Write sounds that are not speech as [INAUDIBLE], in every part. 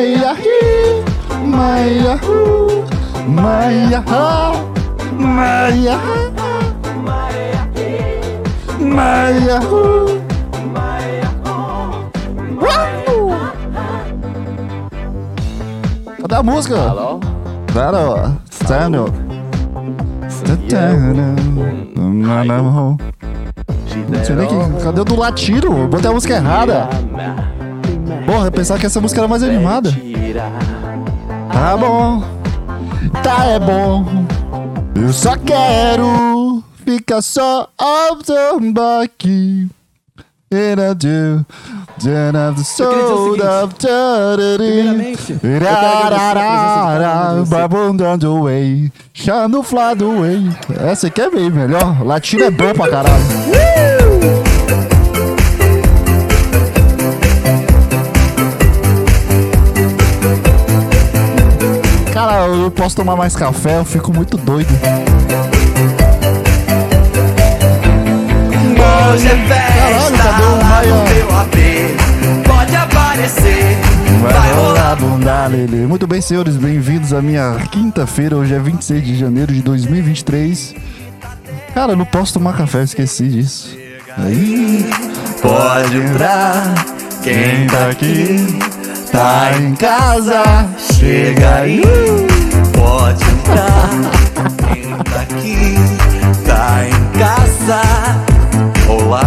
Maia, Maia, Maia, Maia, Maia, Cadê a música? Alô? Claro, Stano. Não sei nem que. Cadê o do latino? Eu botei a música errada. Porra, eu pensava que essa música era mais animada. Tá bom, tá é bom. Eu só quero ficar só observando aqui. And I do, then I'm the soul of Primeiramente. Babundando way, chando flado way. Essa aqui é bem melhor. Latino é bom pra caralho. Cara, eu posso tomar mais café, eu fico muito doido. Hoje é Caralho, festa cadê o lá Maia? no meu AP. Pode aparecer, Vai rolar bunda, Lele. Muito bem, senhores, bem-vindos à minha quinta-feira. Hoje é 26 de janeiro de 2023. Cara, eu não posso tomar café, esqueci disso. Aí, Pode entrar, quem tá aqui tá em casa. chega aí. Pode entrar, tá aqui tá em casa. Olá,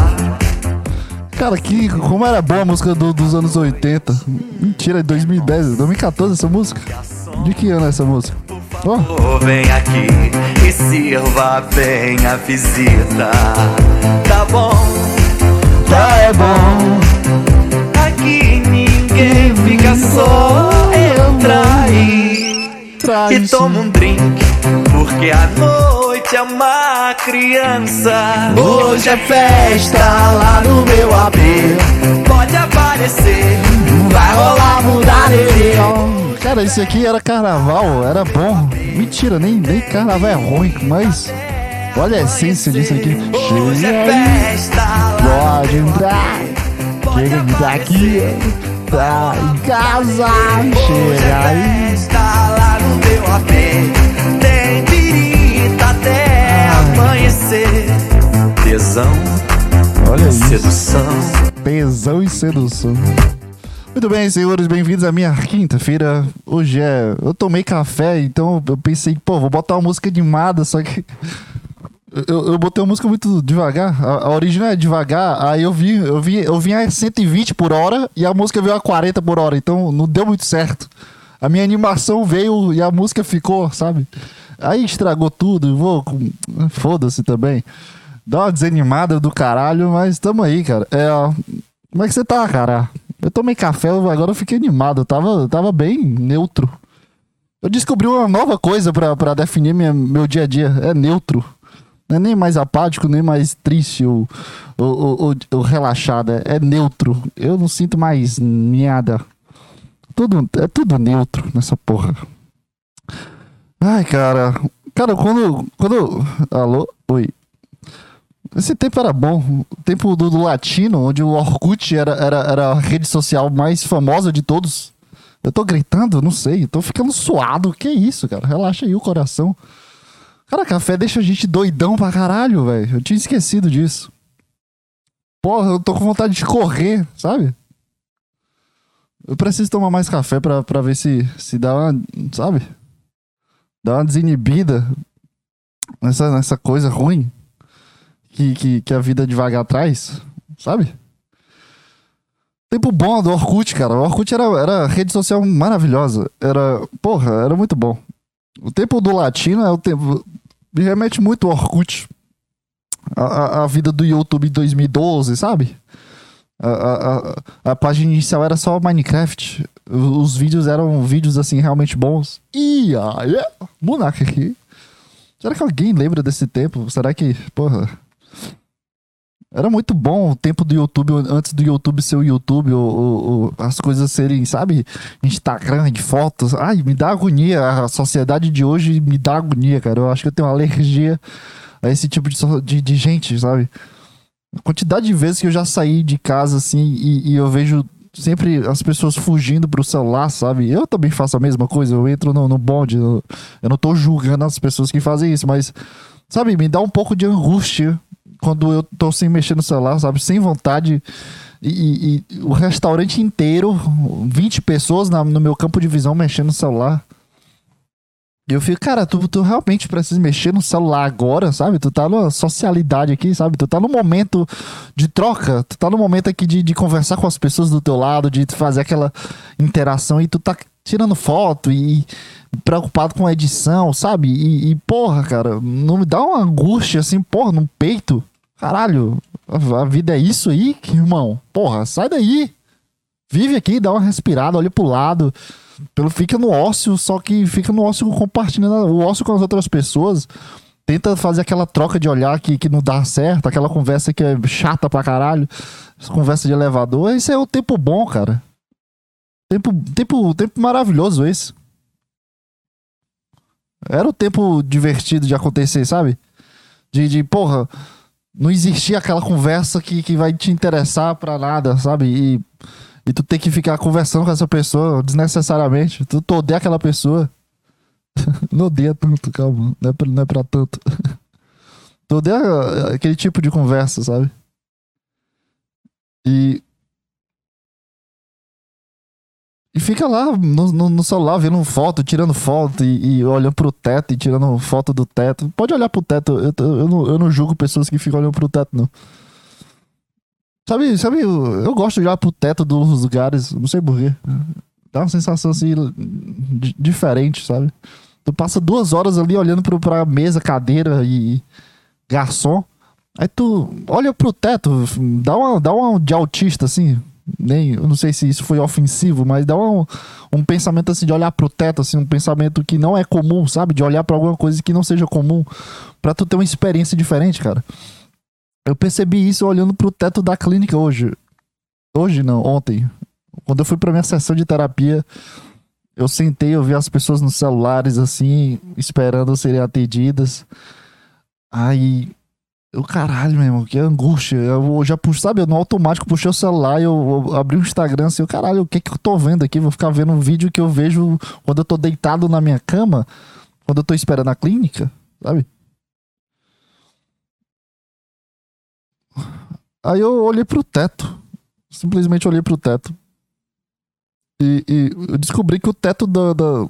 Cara, que, como era boa a música do- dos anos 80. Mentira, é 2010, 2014 essa música. De que ano é essa música? Oh, vem aqui e sirva bem a visita. Tá bom, tá é bom. Aqui ninguém fica só. Entra aí. Traz e toma um drink, porque a noite é uma criança. Hoje é festa lá no meu AP. Pode aparecer, vai rolar mudar Cara, esse aqui era carnaval, era bom. Mentira, nem, nem carnaval é ruim, mas olha a essência disso aqui. Hoje Chega é festa pode entrar. Chega daqui, tá em casa. Chega aí. festa lá no meu AP. Tem tirita até amanhecer. Tesão, Olha isso. sedução. Pesão e sedução. Muito bem, senhores, bem-vindos à minha quinta-feira. Hoje é. Eu tomei café, então eu pensei, pô, vou botar uma música animada, só que. Eu, eu botei uma música muito devagar. A, a original é devagar, aí eu vi, eu vi, eu vim a 120 por hora e a música veio a 40 por hora, então não deu muito certo. A minha animação veio e a música ficou, sabe? Aí estragou tudo, vou. Foda-se também. Dá uma desanimada do caralho, mas tamo aí, cara. É, como é que você tá, cara? Eu tomei café, agora eu fiquei animado. Eu tava, tava bem neutro. Eu descobri uma nova coisa pra definir minha, meu dia a dia. É neutro. Não é nem mais apático, nem mais triste ou, ou, ou- ou- relaxado. É, é neutro. Eu não sinto mais nada. Tudo, é tudo neutro nessa porra. Ai, cara. Cara, quando. quando alô? Oi. Esse tempo era bom. O tempo do, do latino, onde o Orkut era, era, era a rede social mais famosa de todos. Eu tô gritando? Não sei. Tô ficando suado. Que isso, cara? Relaxa aí o coração. Cara, café deixa a gente doidão pra caralho, velho. Eu tinha esquecido disso. Porra, eu tô com vontade de correr, sabe? Eu preciso tomar mais café pra, pra ver se, se dá uma. Sabe? Dá uma desinibida nessa, nessa coisa ruim que, que, que a vida devagar traz, sabe? Tempo bom do Orkut, cara. O Orkut era, era rede social maravilhosa. Era, porra, era muito bom. O tempo do latino é o tempo. Me remete muito ao Orkut. A, a, vida do YouTube em 2012, sabe? A, a, a, página inicial era só Minecraft. Os vídeos eram vídeos assim realmente bons. E aí, Monarca aqui. Será que alguém lembra desse tempo? Será que, porra. Era muito bom o tempo do YouTube, antes do YouTube ser o YouTube, o, o- o- as coisas serem, sabe? Instagram de fotos. Ai, me dá agonia. A sociedade de hoje me dá agonia, cara. Eu acho que eu tenho alergia a esse tipo de, de, de gente, sabe? A quantidade de vezes que eu já saí de casa assim e, e eu vejo sempre as pessoas fugindo pro celular, sabe? Eu também faço a mesma coisa, eu entro no, no bonde, eu, eu não tô julgando as pessoas que fazem isso, mas, sabe, me dá um pouco de angústia quando eu tô sem mexer no celular, sabe? Sem vontade. E, e- o restaurante inteiro, 20 pessoas na- no meu campo de visão mexendo no celular. E eu fico, cara, tu, tu realmente precisa mexer no celular agora, sabe? Tu tá numa socialidade aqui, sabe? Tu tá no momento de troca, tu tá no momento aqui de, de conversar com as pessoas do teu lado, de fazer aquela interação e tu tá tirando foto e preocupado com a edição, sabe? E, e, porra, cara, não me dá uma angústia assim, porra, no peito. Caralho, a, vida é isso aí, irmão. Porra, sai daí. Vive aqui, dá uma respirada, olha pro lado. Pelo, fica no ócio, só que fica no ócio compartilhando o ócio com as outras pessoas. Tenta fazer aquela troca de olhar que, que não dá certo, aquela conversa que é chata pra caralho. Conversa de elevador. Esse é o tempo bom, cara. Tempo, tempo, tempo maravilhoso esse. Era o tempo divertido de acontecer, sabe? De, de porra, não existia aquela conversa que, que vai te interessar pra nada, sabe? E, e tu tem que ficar conversando com essa pessoa desnecessariamente. Tu, tu odeia aquela pessoa. [LAUGHS] não odeia tanto, calma. Não é pra, não é pra tanto. [LAUGHS] tu odeia eh, aquele tipo de conversa, sabe? E. E fica lá no, no, no celular vendo foto, tirando foto e, e olhando pro teto e tirando foto do teto. Pode olhar pro teto, eu, eu, não, eu não julgo pessoas que ficam olhando pro teto, não. Sabe, sabe, eu, eu gosto de olhar pro teto dos lugares, não sei porquê. Dá uma sensação assim, di- diferente, sabe? Tu passa duas horas ali olhando pro, pra mesa, cadeira e garçom. Aí tu olha pro teto, dá uma, dá uma de autista, assim. Nem, eu não sei se isso foi ofensivo, mas dá um, um pensamento assim de olhar pro teto, assim, um pensamento que não é comum, sabe? De olhar pra alguma coisa que não seja comum, pra tu ter uma experiência diferente, cara. Eu percebi isso olhando pro teto da clínica hoje. Hoje não, ontem. Quando eu fui pra minha sessão de terapia, eu sentei, eu vi as pessoas nos celulares, assim, esperando serem atendidas. Aí, eu, caralho, meu irmão, que angústia. Eu já puxo, sabe, eu no automático puxei o celular e eu, eu abri o Instagram assim, eu, caralho, o que que eu tô vendo aqui? Vou ficar vendo um vídeo que eu vejo quando eu tô deitado na minha cama, quando eu tô esperando a clínica, sabe? Aí eu olhei pro teto. Simplesmente olhei pro teto. E, e eu descobri que o teto da, da,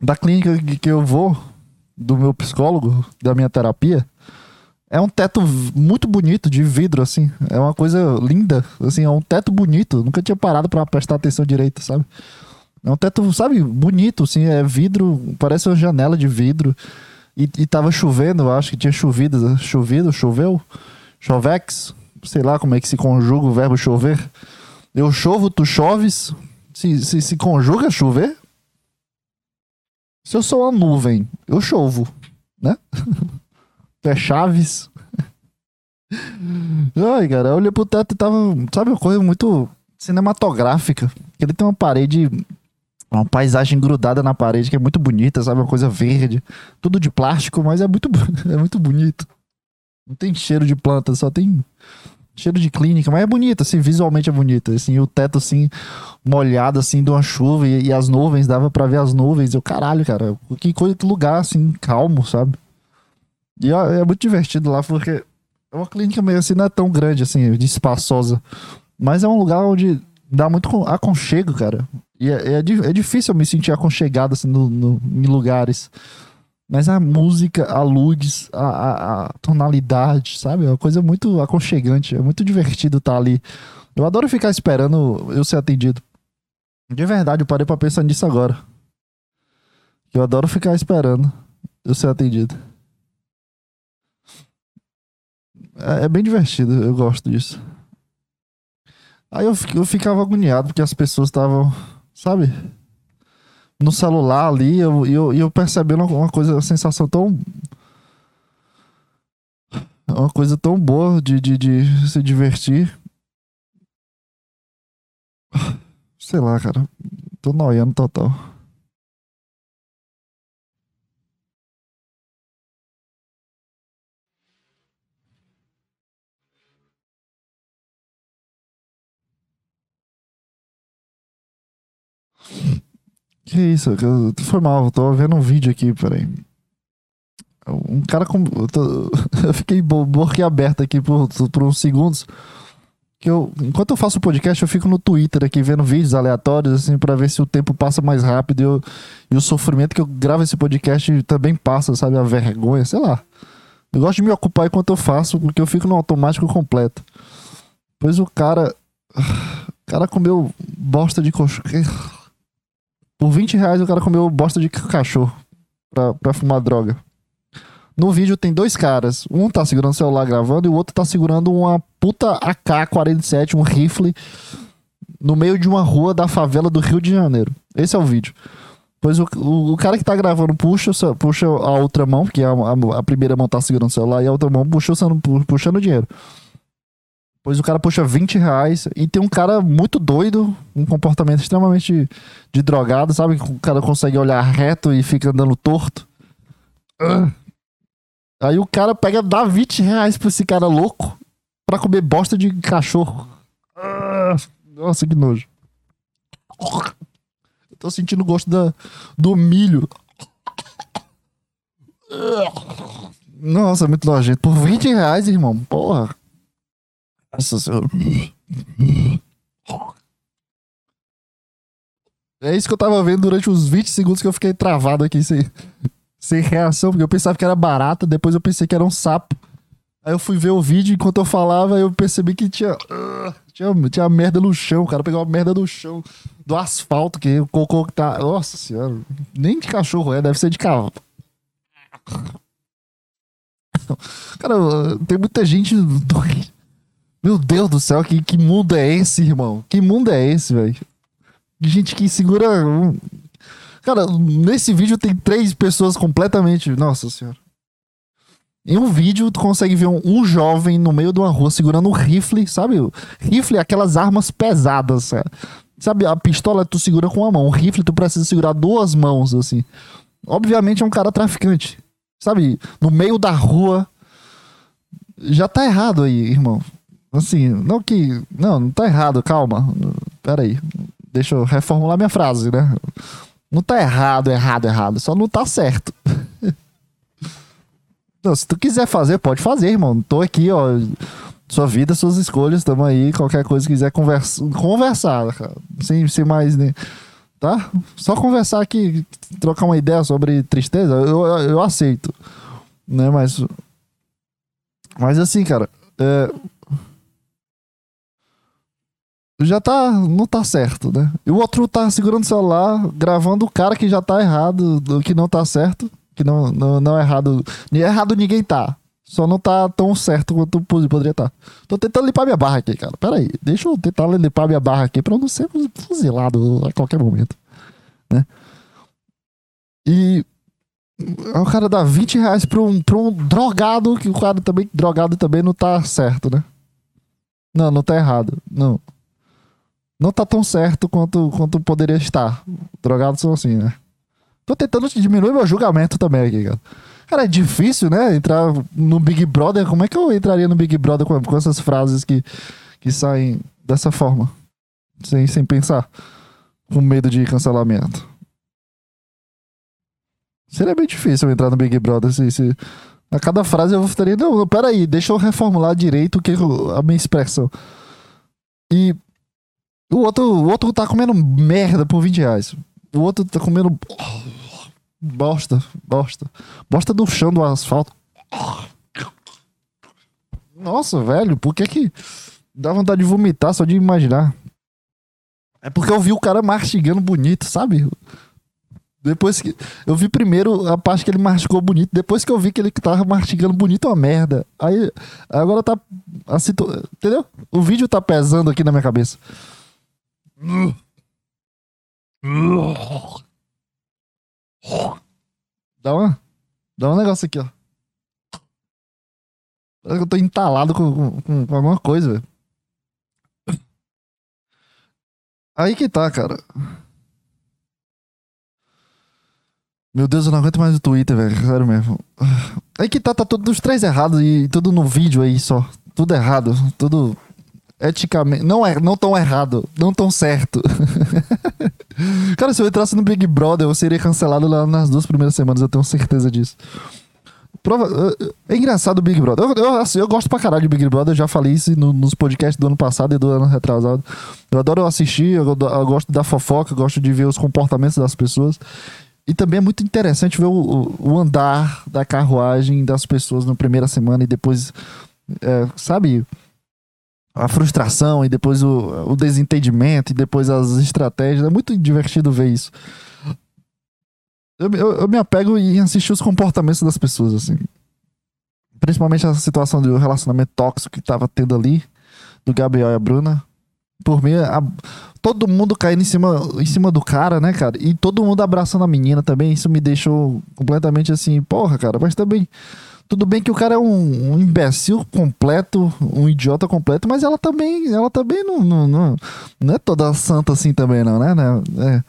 da clínica que eu vou, do meu psicólogo, da minha terapia, é um teto muito bonito, de vidro, assim. É uma coisa linda. Assim, é um teto bonito. Nunca tinha parado pra prestar atenção direito, sabe? É um teto, sabe, bonito, assim. É vidro, parece uma janela de vidro. E, e tava chovendo, acho que tinha chovido. Chovido, choveu? Chovex? Sei lá como é que se conjuga o verbo chover. Eu chovo, tu choves. Se, se, se conjuga chover? Se eu sou uma nuvem, eu chovo, né? [LAUGHS] É Chaves. Ai, cara, eu olhei pro teto e tava, sabe, uma coisa muito cinematográfica. Ele tem uma parede, uma paisagem grudada na parede que é muito bonita, sabe, uma coisa verde. Tudo de plástico, mas é muito, [LAUGHS] é muito bonito. Não tem cheiro de planta, só tem cheiro de clínica, mas é bonito, assim, visualmente é bonito. Assim, o teto, assim, molhado, assim, de uma chuva e, e as nuvens, dava pra ver as nuvens. Eu, caralho, cara, que coisa, que lugar, assim, calmo, sabe? E é muito divertido lá, porque é uma clínica meio assim, não é tão grande, assim, de espaçosa. Mas é um lugar onde dá muito con- aconchego, cara. E é, é, é difícil eu me sentir aconchegado, assim, no, no- em lugares. Mas a música, a luz, a, a- a tonalidade, sabe? É uma coisa muito aconchegante. É muito divertido estar ali. Eu adoro ficar esperando eu ser atendido. De verdade, eu parei pra pensar nisso agora. Eu adoro ficar esperando eu ser atendido. É, é bem divertido, eu gosto disso. Aí eu, eu ficava agoniado porque as pessoas estavam, sabe? No celular ali, e eu, eu, eu percebendo uma coisa, uma sensação tão. Uma coisa tão boa de, de, de se divertir. Sei lá, cara. Tô noiando total. Que isso? Foi mal, eu tô vendo um vídeo aqui, peraí. Um cara com. Eu, tô, [LAUGHS] eu fiquei boquiaberto aqui por, por uns segundos. Que eu, enquanto eu faço o podcast, eu fico no Twitter aqui vendo vídeos aleatórios, assim, para ver se o tempo passa mais rápido e, eu, e o sofrimento que eu gravo esse podcast também passa, sabe? A vergonha, sei lá. Eu gosto de me ocupar enquanto eu faço, porque eu fico no automático completo. Pois o cara. [SIGHS] O cara comeu bosta de cachorro. Por 20 reais o cara comeu bosta de cachorro pra, pra fumar droga. No vídeo tem dois caras. Um tá segurando o celular gravando e o outro tá segurando uma puta AK-47, um rifle, no meio de uma rua da favela do Rio de Janeiro. Esse é o vídeo. Pois o, o, o cara que tá gravando puxa, puxa a outra mão, porque a, a, a, primeira mão tá segurando o celular e a outra mão puxa, puxando o dinheiro. Pois o cara puxa 20 reais e tem um cara muito doido, um comportamento extremamente de drogado, sabe? O cara consegue olhar reto e fica andando torto. Uh. Aí o cara pega, dá 20 reais pra esse cara louco pra comer bosta de cachorro. Ah, nossa, que nojo. Eu tô sentindo o gosto da, do milho. Nossa, muito nojento. Por 20 reais, irmão. Porra. Nossa senhora. É isso que eu tava vendo durante os 20 segundos que eu fiquei travado aqui sem, sem reação, porque eu pensava que era barata, depois eu pensei que era um sapo. Aí eu fui ver o vídeo, enquanto eu falava, eu percebi que tinha. Uh, tinha, tinha merda no chão. O cara pegou a merda do chão, do asfalto, que o cocô que tá. Nossa senhora. Nem de cachorro é, deve ser de cavalo. Cara, tem muita gente. Meu Deus do céu, que, que mundo é esse, irmão? Que mundo é esse, velho? Gente que segura Cara, nesse vídeo tem três pessoas completamente. Nossa senhora. Em um vídeo, tu consegue ver um, um, jovem no meio de uma rua segurando um rifle, sabe? Rifle é aquelas armas pesadas, sabe? sabe? A pistola tu segura com uma mão, o rifle tu precisa segurar duas mãos, assim. Obviamente é um cara traficante, sabe? No meio da rua. Já tá errado aí, irmão. Assim, não que. Não, não tá errado, calma. Pera aí. Deixa eu reformular minha frase, né? Não tá errado, errado, errado. Só não tá certo. [LAUGHS] não, se tu quiser fazer, pode fazer, irmão. Tô aqui, ó. Sua vida, suas escolhas, tamo aí. Qualquer coisa que quiser conversa, conversar, cara. Sem, sem mais, né? Tá? Só conversar aqui, trocar uma ideia sobre tristeza, eu, eu, eu aceito. Né, mas. Mas assim, cara. É, já tá. Não tá certo, né? E o outro tá segurando o celular, gravando o cara que já tá errado, do que não tá certo. Que não, não, não é errado. Errado ninguém tá. Só não tá tão certo quanto poderia estar. Tá. Tô tentando limpar minha barra aqui, cara. Pera aí. Deixa eu tentar limpar minha barra aqui pra eu não ser fuzilado a qualquer momento. Né? E. O cara dá 20 reais pra um, pra um drogado, que o cara também, drogado também não tá certo, né? Não, não tá errado. Não não tá tão certo quanto, quanto poderia estar. Drogados são assim, né? Tô tentando diminuir meu julgamento também aqui, cara. Cara, é difícil, né? Entrar no Big Brother. Como é que eu entraria no Big Brother com, com essas frases que, que saem dessa forma? Sem, sem pensar. Com medo de cancelamento. Seria bem difícil eu entrar no Big Brother se, se a cada frase eu estaria. Não, peraí, deixa eu reformular direito o que a minha expressão. E o outro, o outro tá comendo merda por 20 reais. O outro tá comendo bosta, bosta. Bosta do chão do asfalto. Nossa, velho, por que que dá vontade de vomitar só de imaginar? É porque eu vi o cara mastigando bonito, sabe? Depois que. Eu vi primeiro a parte que ele mastigou bonito. Depois que eu vi que ele tava mastigando bonito, uma merda. Aí. Agora tá. Assim, entendeu? O vídeo tá pesando aqui na minha cabeça. Dá uma. Dá um negócio aqui, ó. Parece que eu tô entalado com, com, com alguma coisa, Aí que tá, cara. Meu Deus, eu não aguento mais o Twitter, velho. Sério mesmo. Aí que tá, tá tudo os três errados e tudo no vídeo aí só. Tudo errado. Tudo eticamente. Não, é, não tão errado, não tão certo. [LAUGHS] Cara, se eu entrasse no Big Brother, eu seria cancelado lá nas duas primeiras semanas, eu tenho certeza disso. Prova... É engraçado o Big Brother. Eu, eu, assim, eu, gosto pra caralho de Big Brother, eu já falei isso no, nos podcasts do ano passado e do ano retrasado. Eu adoro assistir, eu, eu gosto da fofoca, eu gosto de ver os comportamentos das pessoas. E também é muito interessante ver o, o andar da carruagem das pessoas na primeira semana e depois, é, sabe, a frustração e depois o, o desentendimento e depois as estratégias. É muito divertido ver isso. Eu, eu, eu, me apego em assistir os comportamentos das pessoas, assim. Principalmente a situação do relacionamento tóxico que tava tendo ali, do Gabriel e a Bruna. Por mim, a, todo mundo caindo em cima, em cima do cara, né, cara? E todo mundo abraçando a menina também. Isso me deixou completamente assim, porra, cara, mas também. Tudo bem que o cara é um, um, imbecil completo, um idiota completo, mas ela também, ela também não, não, não, não é toda santa assim também, não, né? É,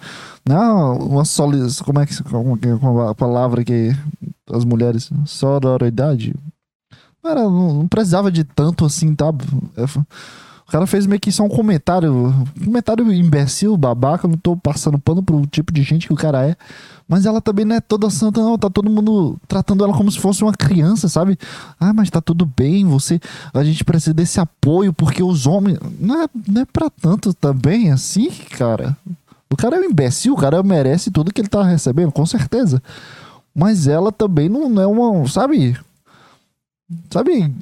não, uma sólidas, como é que como, como a palavra que as mulheres, sororidade. Era, não, não precisava de tanto assim, tá? É, o cara fez meio que só um comentário, um comentário imbecil, babaca, não tô passando pano pro tipo de gente que o cara é. Mas ela também não é toda santa, não. Tá todo mundo tratando ela como se fosse uma criança, sabe? Ah, mas tá tudo bem, você. A gente precisa desse apoio, porque os homens. Não é, não é pra tanto também assim, cara. O cara é um imbecil, o cara merece tudo que ele tá recebendo, com certeza. Mas ela também não, não é uma. Sabe? Sabe?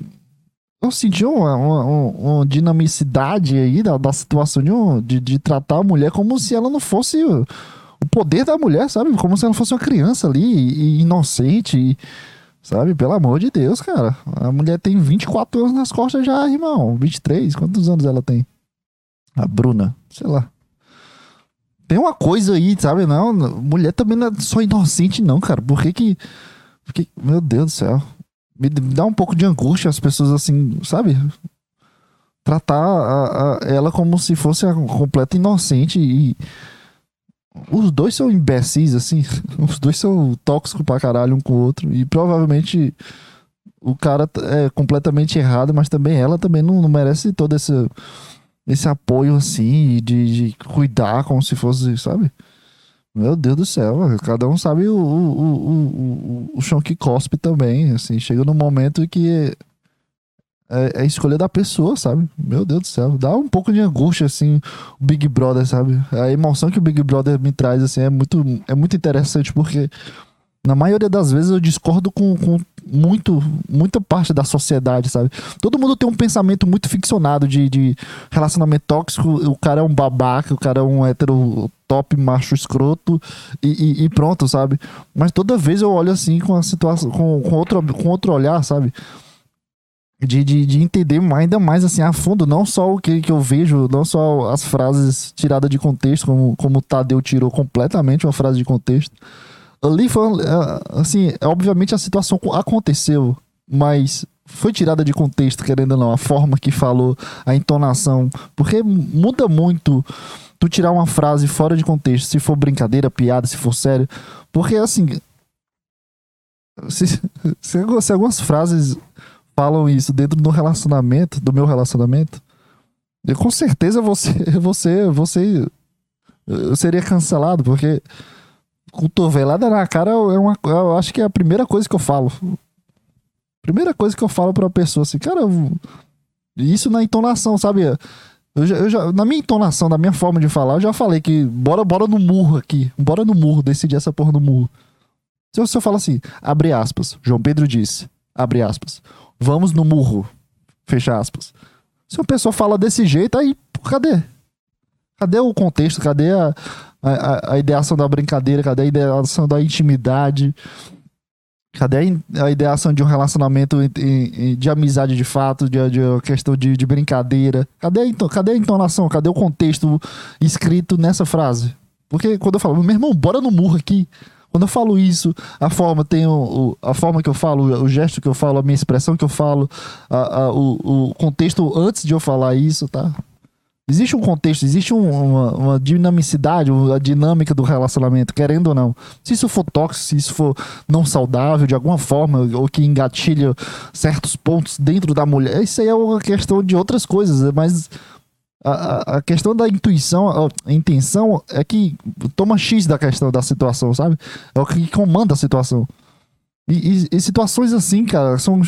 eu senti uma, uma, uma, dinamicidade aí da, da situação de, um, de, de, tratar a mulher como se ela não fosse o, poder da mulher, sabe? Como se ela fosse uma criança ali, e, inocente, e, sabe? Pelo amor de Deus, cara. A mulher tem 24 anos nas costas já, irmão. 23, quantos anos ela tem? A Bruna, sei lá. Tem uma coisa aí, sabe? Não, mulher também não é só inocente, não, cara. Por que que. Por que meu Deus do céu me dá um pouco de angústia as pessoas assim, sabe? Tratar a, a, ela como se fosse a completa inocente e. Os dois são imbecis, assim. [LAUGHS] Os dois são tóxicos pra caralho um com o outro. E provavelmente o cara é completamente errado, mas também ela também não, não merece todo esse, esse apoio, assim, de, de cuidar como se fosse, sabe? Meu Deus do céu, cada um sabe o, o, o, o, o chão que cospe também. Assim, chega num momento que é, é escolha da pessoa, sabe? Meu Deus do céu, dá um pouco de angústia, assim, o Big Brother, sabe? A emoção que o Big Brother me traz, assim, é muito, é muito interessante, porque na maioria das vezes eu discordo com, com muito, muita parte da sociedade, sabe? Todo mundo tem um pensamento muito ficcionado de, de relacionamento tóxico, o cara é um babaca, o cara é um hétero top macho escroto e, e, e, pronto, sabe? Mas toda vez eu olho assim com a situação, com, com, outro, com outro olhar, sabe? De, de, de entender ainda mais assim a fundo, não só o que, que eu vejo, não só as frases tiradas de contexto, como, como o Tadeu tirou completamente uma frase de contexto. Ali foi, é, assim, obviamente a situação aconteceu, mas foi tirada de contexto, querendo ou não, a forma que falou, a entonação, porque muda muito tu tirar uma frase fora de contexto, se for brincadeira, piada, se for sério. Porque assim. [LAUGHS] Se, se algumas frases falam isso dentro do relacionamento, do meu relacionamento, eu, com certeza você, [LAUGHS] você, você, eu seria cancelado, porque cotovelada na cara é uma, eu acho que é a primeira coisa que eu falo. Primeira coisa que eu falo pra pessoa assim, cara, isso na entonação, sabe? Eu já, eu já, na minha entonação, na minha forma de falar, eu já falei que bora, bora no murro aqui. Bora no murro, decidir essa porra no murro. Se eu, se eu falo assim, abre aspas, João Pedro disse, abre aspas, vamos no murro, fecha aspas. Se uma pessoa fala desse jeito, aí, cadê? Cadê o contexto? Cadê a, a, a ideação da brincadeira? Cadê a ideação da intimidade? Cadê a ideação de um relacionamento de amizade de fato, de, de questão de, de, brincadeira? Cadê a, cadê a entonação? Cadê o contexto escrito nessa frase? Porque quando eu falo, meu irmão, bora no murro aqui. Quando eu falo isso, a forma tem o, a forma que eu falo, o gesto que eu falo, a minha expressão que eu falo, a, a, o, o contexto antes de eu falar isso, tá? Existe um contexto, existe um, uma, uma, dinamicidade, uma dinâmica do relacionamento, querendo ou não. Se isso for tóxico, se isso for não saudável de alguma forma, ou que engatilha certos pontos dentro da mulher, isso aí é uma questão de outras coisas, mas A, a questão da intuição, a intenção é que toma X da questão da situação, sabe? É o que comanda a situação. E, e, e situações assim, cara, são,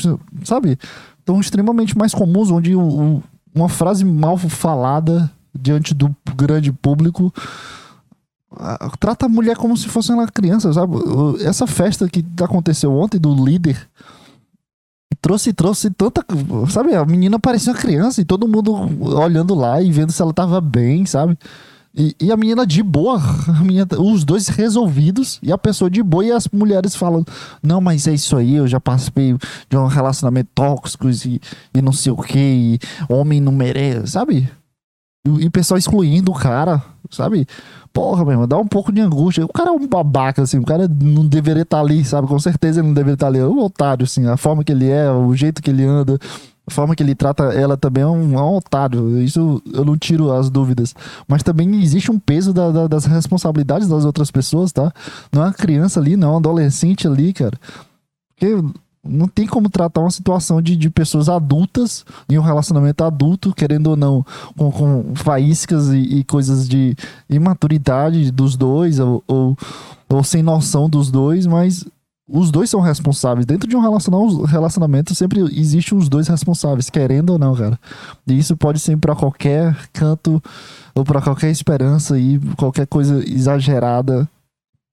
sabe, tão extremamente mais comuns, onde o, o, uma frase mal falada diante do grande público trata a mulher como se fosse uma criança, sabe? Essa festa que aconteceu ontem do líder trouxe, trouxe tanta. Sabe, a menina parecia uma criança e todo mundo olhando lá e vendo se ela tava bem, sabe? E, e, a menina de boa, [LAUGHS] a menina, os dois resolvidos, e a pessoa de boa, e as mulheres falando: Não, mas é isso aí, eu já participei de um relacionamento tóxico e, e não sei o que, homem não merece, sabe? E o pessoal excluindo o cara, sabe? Porra, meu irmão, dá um pouco de angústia. O cara é um babaca, assim, o cara não deveria estar tá ali, sabe? Com certeza ele não deveria estar tá ali. É um otário, assim, a forma que ele é, o jeito que ele anda, a forma que ele trata ela também é um, é um otário. Isso eu não tiro as dúvidas. Mas também existe um peso da, da, das responsabilidades das outras pessoas, tá? Não é uma criança ali, não é um adolescente ali, cara. Porque não tem como tratar uma situação de, de pessoas adultas em um relacionamento adulto, querendo ou não, com, com faíscas e, e coisas de imaturidade dos dois, ou, ou, ou, sem noção dos dois, mas os dois são responsáveis. Dentro de um relacionamento sempre existem os dois responsáveis, querendo ou não, cara. E isso pode ser para qualquer canto ou para qualquer esperança e qualquer coisa exagerada.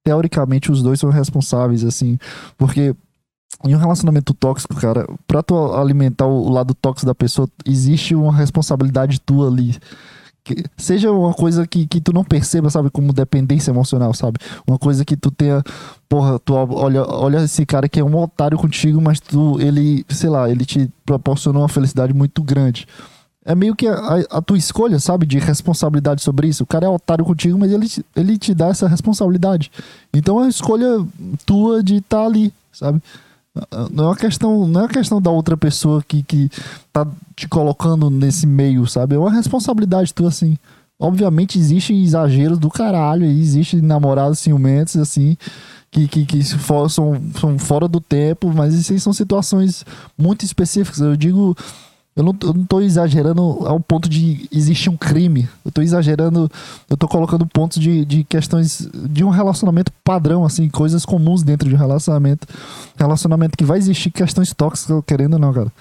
Teoricamente, os dois são responsáveis, assim, porque em um relacionamento tóxico, cara, pra tu alimentar o lado tóxico da pessoa, existe uma responsabilidade tua ali. Que seja uma coisa que, que tu não perceba, sabe, como dependência emocional, sabe? Uma coisa que tu tenha, porra, tu olha, olha esse cara que é um otário contigo, mas tu, ele, sei lá, ele te proporcionou uma felicidade muito grande. É meio que a, a tua escolha, sabe, de responsabilidade sobre isso. O cara é otário contigo, mas ele, ele te dá essa responsabilidade. Então é a escolha tua de estar tá ali, sabe? Não é uma questão, não é uma questão da outra pessoa que, que tá te colocando nesse meio, sabe? É uma responsabilidade tua, assim. Obviamente existem exageros do caralho, existem namorados ciumentos, assim, que, que, que são, são fora do tempo, mas isso são situações muito específicas. Eu digo eu não, eu não tô exagerando ao ponto de existir um crime. Eu tô exagerando, eu tô colocando pontos de, de questões de um relacionamento padrão, assim, coisas comuns dentro de um relacionamento. Relacionamento que vai existir questões tóxicas, querendo ou não, cara.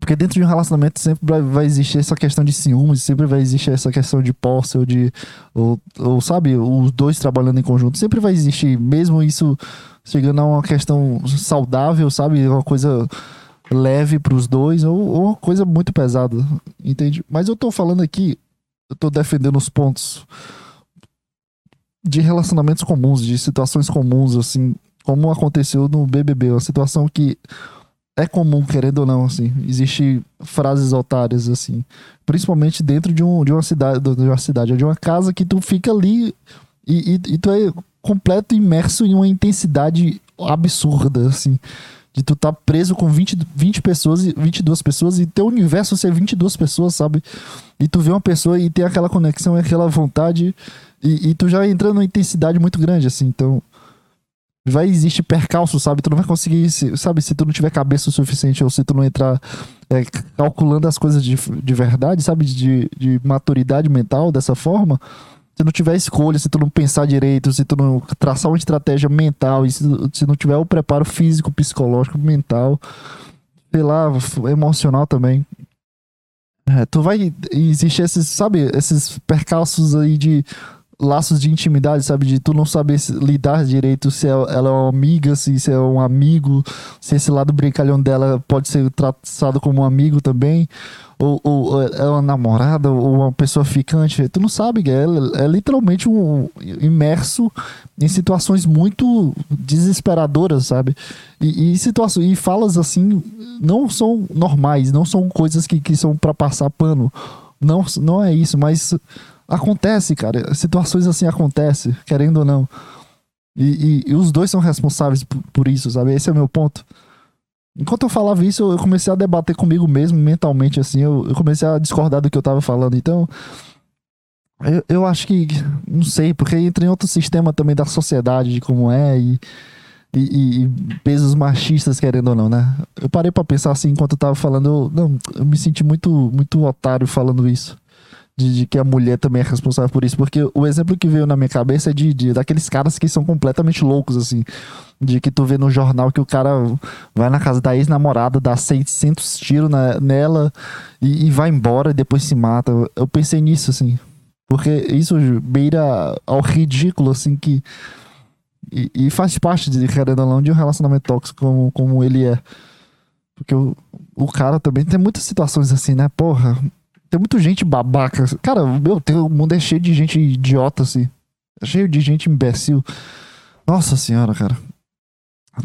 Porque dentro de um relacionamento sempre vai, existir essa questão de ciúmes, sempre vai existir essa questão de posse ou de. Ou, ou, sabe, os dois trabalhando em conjunto. Sempre vai existir, mesmo isso chegando a uma questão saudável, sabe? Uma coisa leve para os dois ou, ou coisa muito pesada, entende? Mas eu tô falando aqui, eu tô defendendo os pontos de relacionamentos comuns, de situações comuns, assim, como aconteceu no BBB, uma situação que é comum, querendo ou não, assim, existe frases otárias, assim, principalmente dentro de, um, de uma cidade, de uma cidade, de uma casa que tu fica ali e, e, e tu é completo imerso em uma intensidade absurda, assim, de tu tá preso com 20, 20 pessoas, 22 pessoas e teu universo ser 22 pessoas, sabe? E tu vê uma pessoa e tem aquela conexão, aquela vontade e, e tu já entra numa intensidade muito grande, assim. Então, vai existir percalço, sabe? Tu não vai conseguir, sabe? Se tu não tiver cabeça o suficiente ou se tu não entrar é, calculando as coisas de, de verdade, sabe? De, de maturidade mental dessa forma, se não tiver escolha, se tu não pensar direito, se tu não traçar uma estratégia mental, e se, se não tiver o preparo físico, psicológico, mental, sei lá, emocional também. É, tu vai. Existe esses, sabe, esses percalços aí de laços de intimidade, sabe? De tu não saber lidar direito se ela é uma amiga, se, é um amigo, se esse lado brincalhão dela pode ser tratado como um amigo também ou, ou é uma namorada, ou uma pessoa ficante, tu não sabe, é, é literalmente um imerso em situações muito desesperadoras, sabe? E, e situações e falas assim não são normais, não são coisas que, que são para passar pano. Não, não é isso, mas acontece, cara. Situações assim acontecem, querendo ou não. E, e, e os dois são responsáveis por, por isso, sabe? Esse é o meu ponto. Enquanto eu falava isso, eu comecei a debater comigo mesmo, mentalmente, assim. Eu, eu comecei a discordar do que eu tava falando. Então, eu, eu acho que. Não sei, porque entra em outro sistema também da sociedade, de como é, e, e, e pesos machistas, querendo ou não, né? Eu parei para pensar assim enquanto eu tava falando. Eu, não, eu me senti muito, muito otário falando isso. De, de, que a mulher também é responsável por isso. Porque o exemplo que veio na minha cabeça é de, de daqueles caras que são completamente loucos, assim. De que tu vê no jornal que o cara vai na casa da ex-namorada, dá 600 tiros nela e, e, vai embora e depois se mata. Eu pensei nisso, assim. Porque isso beira ao ridículo, assim, que. E, e faz parte, de, querendo ou não, de um relacionamento tóxico como, como ele é. Porque o, o cara também tem muitas situações assim, né? Porra, tem muita gente babaca. Cara, meu, tem, o mundo é cheio de gente idiota, assim. É cheio de gente imbecil. Nossa senhora, cara.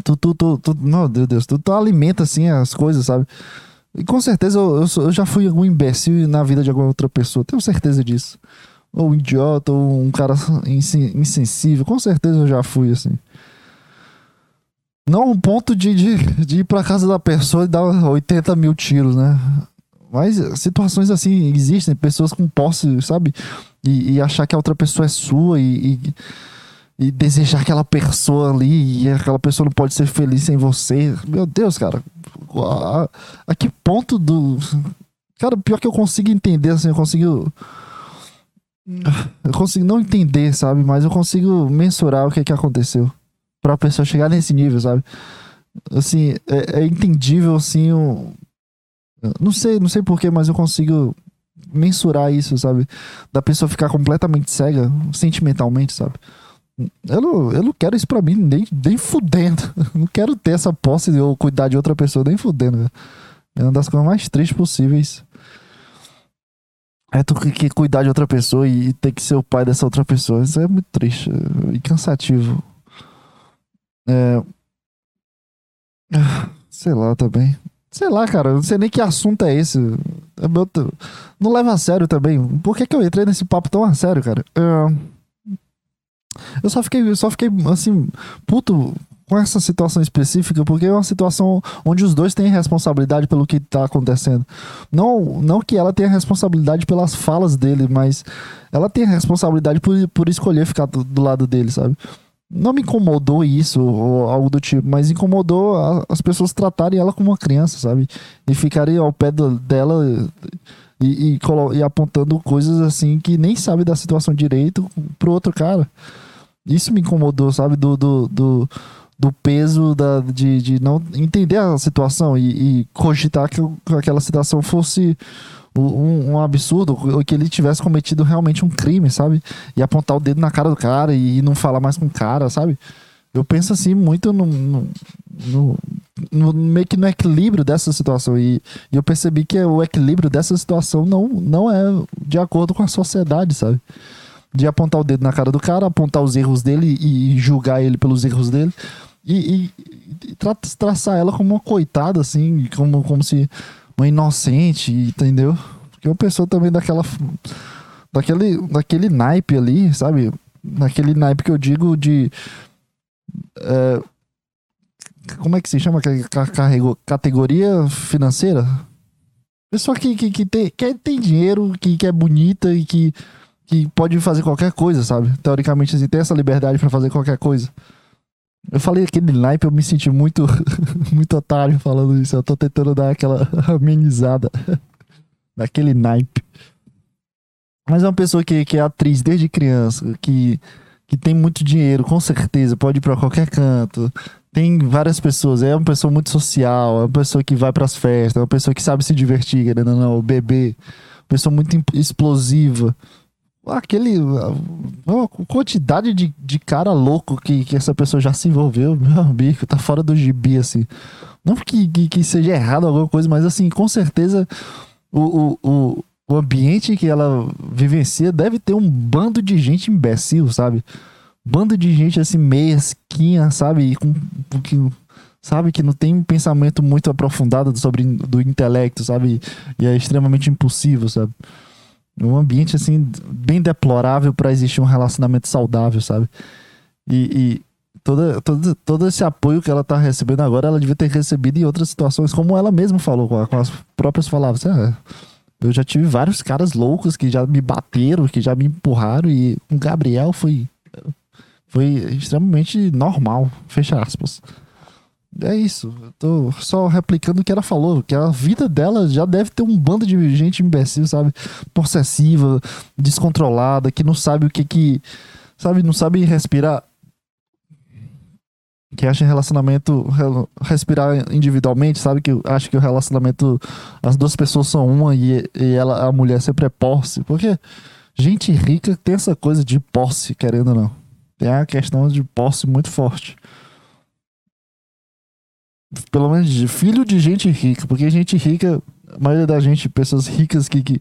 Tu, tu, tu, tu, meu Deus, tu, tu alimenta, assim, as coisas, sabe? E com certeza eu, eu, eu, já fui algum imbecil na vida de alguma outra pessoa. Tenho certeza disso. Ou um idiota, ou um cara insensível. Com certeza eu já fui, assim. Não um ponto de, de, de ir pra casa da pessoa e dar 80 mil tiros, né? Mas situações assim existem, pessoas com posse, sabe? E, e achar que a outra pessoa é sua e, e, e, desejar aquela pessoa ali e aquela pessoa não pode ser feliz sem você. Meu Deus, cara. A, a que ponto do. Cara, pior que eu consigo entender, assim, eu consigo. Eu consigo não entender, sabe? Mas eu consigo mensurar o que, que aconteceu. Pra pessoa chegar nesse nível, sabe? Assim, é, é entendível, assim, o, não sei, não sei porquê, mas eu consigo mensurar isso, sabe? Da pessoa ficar completamente cega sentimentalmente, sabe? Eu não, eu não quero isso pra mim, nem, nem fudendo. [LAUGHS] Não quero ter essa posse de eu cuidar de outra pessoa, nem fudendo, É uma das coisas mais tristes possíveis. É tu que cuidar de outra pessoa e, ter que ser o pai dessa outra pessoa. Isso é muito triste e cansativo. É. [SIGHS] Sei lá também. Sei lá, cara, não sei nem que assunto é esse. É não leva a sério também. Por que, que eu entrei nesse papo tão a sério, cara? Eu só fiquei, só fiquei assim, puto com essa situação específica, porque é uma situação onde os dois têm responsabilidade pelo que tá acontecendo. Não, não que ela tenha responsabilidade pelas falas dele, mas ela tem responsabilidade por, por escolher ficar do, do lado dele, sabe? Não me incomodou isso ou algo do tipo, mas incomodou a, as pessoas tratarem ela como uma criança, sabe? E ficarem ao pé do, dela e, e, e, apontando coisas assim que nem sabe da situação direito pro outro cara. Isso me incomodou, sabe? Do, do, do, do peso da, de, de não entender a situação e, e cogitar que aquela situação fosse um, um, absurdo que ele tivesse cometido realmente um crime, sabe? E apontar o dedo na cara do cara e não falar mais com o cara, sabe? Eu penso assim muito no, no, no, no meio que no equilíbrio dessa situação. E, e, eu percebi que o equilíbrio dessa situação não, não é de acordo com a sociedade, sabe? De apontar o dedo na cara do cara, apontar os erros dele e, julgar ele pelos erros dele. E, e, e tra traçar ela como uma coitada, assim, como, como se uma inocente, entendeu? Porque uma pessoa também daquela. Daquele, daquele naipe ali, sabe? Naquele naipe que eu digo de. É, como é que se chama? Categoria financeira? Pessoa que, que, que, tem, que tem dinheiro, que, que é bonita e que, que pode fazer qualquer coisa, sabe? Teoricamente, assim, tem essa liberdade para fazer qualquer coisa. Eu falei aquele naipe, eu me senti muito, [LAUGHS] muito otário falando isso. Eu tô tentando dar aquela [LAUGHS] amenizada [LAUGHS] naquele naipe. Mas é uma pessoa que, que é atriz desde criança, que, que tem muito dinheiro, com certeza, pode ir pra qualquer canto. Tem várias pessoas, é uma pessoa muito social, é uma pessoa que vai pras festas, é uma pessoa que sabe se divertir, querendo não, beber. Uma pessoa muito explosiva aquele. Uma quantidade de, de cara louco que, que essa pessoa já se envolveu, meu amigo, tá fora do gibi, assim. Não que, que, que seja errado alguma coisa, mas assim, com certeza o, o, o, ambiente que ela vivencia deve ter um bando de gente imbecil, sabe? Bando de gente assim, meia esquinha, sabe? Com, que, sabe? Que não tem um pensamento muito aprofundado sobre do intelecto, sabe? E é extremamente impulsivo, sabe? Um ambiente assim bem deplorável para existir um relacionamento saudável, sabe? E, e toda, todo, todo esse apoio que ela tá recebendo agora, ela devia ter recebido em outras situações, como ela mesma falou, com, com as próprias palavras. É, eu já tive vários caras loucos que já me bateram, que já me empurraram, e com Gabriel foi, foi extremamente normal, fecha aspas. É isso. Eu tô só replicando o que ela falou. Que a vida dela já deve ter um bando de gente imbecil, sabe? Possessiva, descontrolada, que não sabe o que que. Sabe? Não sabe respirar. Que acha relacionamento. Respirar individualmente, sabe? Que acha que o relacionamento. As duas pessoas são uma e, e ela, a mulher sempre é posse. Porque gente rica tem essa coisa de posse, querendo ou não. Tem a questão de posse muito forte pelo menos filho de gente rica, porque gente rica, a maioria da gente, pessoas ricas que, que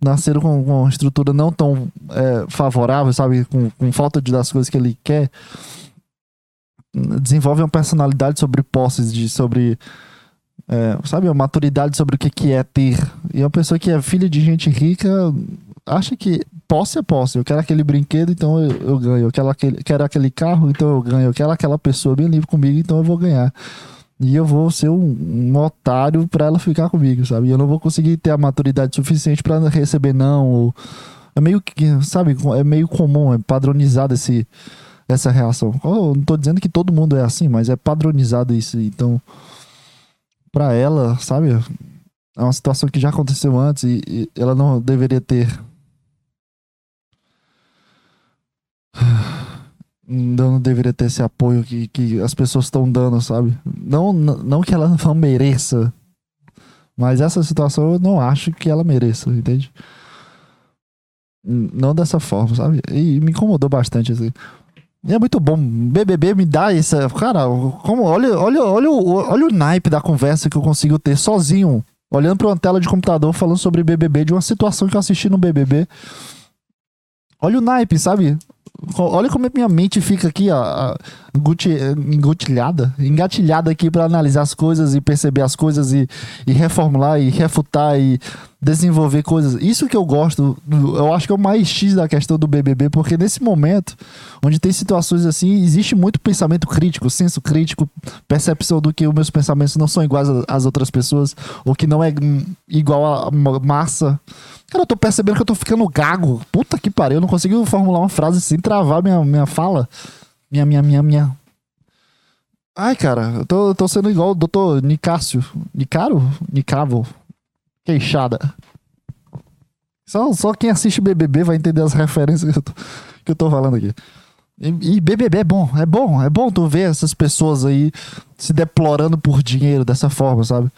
nasceram com, com uma estrutura não tão é, favorável, sabe, com, com falta de das coisas que ele quer, desenvolve uma personalidade sobre posses, de sobre é, sabe, uma maturidade sobre o que, que é ter. E uma pessoa que é filha de gente rica acha que posse é posse. Eu quero aquele brinquedo, então eu, eu ganho. Eu quero aquele, quero aquele carro, então eu ganho. Eu quero aquela pessoa bem livre comigo, então eu vou ganhar. E eu vou ser um, um otário para ela ficar comigo, sabe? E eu não vou conseguir ter a maturidade suficiente para receber não. Ou... É meio que, sabe? É meio comum, é padronizado esse, essa reação. Eu não tô dizendo que todo mundo é assim, mas é padronizado isso. Então, para ela, sabe? É uma situação que já aconteceu antes e, e ela não deveria ter [SIGHS] não deveria ter esse apoio que, que as pessoas estão dando, sabe? Não, não que ela não mereça, mas essa situação eu não acho que ela mereça, entende? Não dessa forma, sabe? E me incomodou bastante, assim. E é muito bom. BBB me dá essa. Cara, como, olha, olha, olha, olha o naipe da conversa que eu consigo ter sozinho, olhando para uma tela de computador, falando sobre BBB, de uma situação que eu assisti no BBB. Olha o naipe, sabe? Olha como a minha mente fica aqui, ó, engatilhada, engatilhada aqui para analisar as coisas e perceber as coisas e, e reformular e refutar e desenvolver coisas. Isso que eu gosto, eu acho que é o mais X da questão do BBB, porque nesse momento, onde tem situações assim, existe muito pensamento crítico, senso crítico, percepção do que os meus pensamentos não são iguais às outras pessoas, ou que não é igual a massa. Cara, eu tô percebendo que eu tô ficando gago. Puta que pariu, eu não consigo formular uma frase sem travar minha, minha fala. Minha, minha, minha, minha. Ai, cara, eu tô, tô sendo igual o doutor Nicásio. Nicaro? Nicavo. Queixada. Só, só quem assiste BBB vai entender as referências que eu tô, que eu tô falando aqui. E, e BBB é bom, é bom, é bom tu ver essas pessoas aí se deplorando por dinheiro dessa forma, sabe?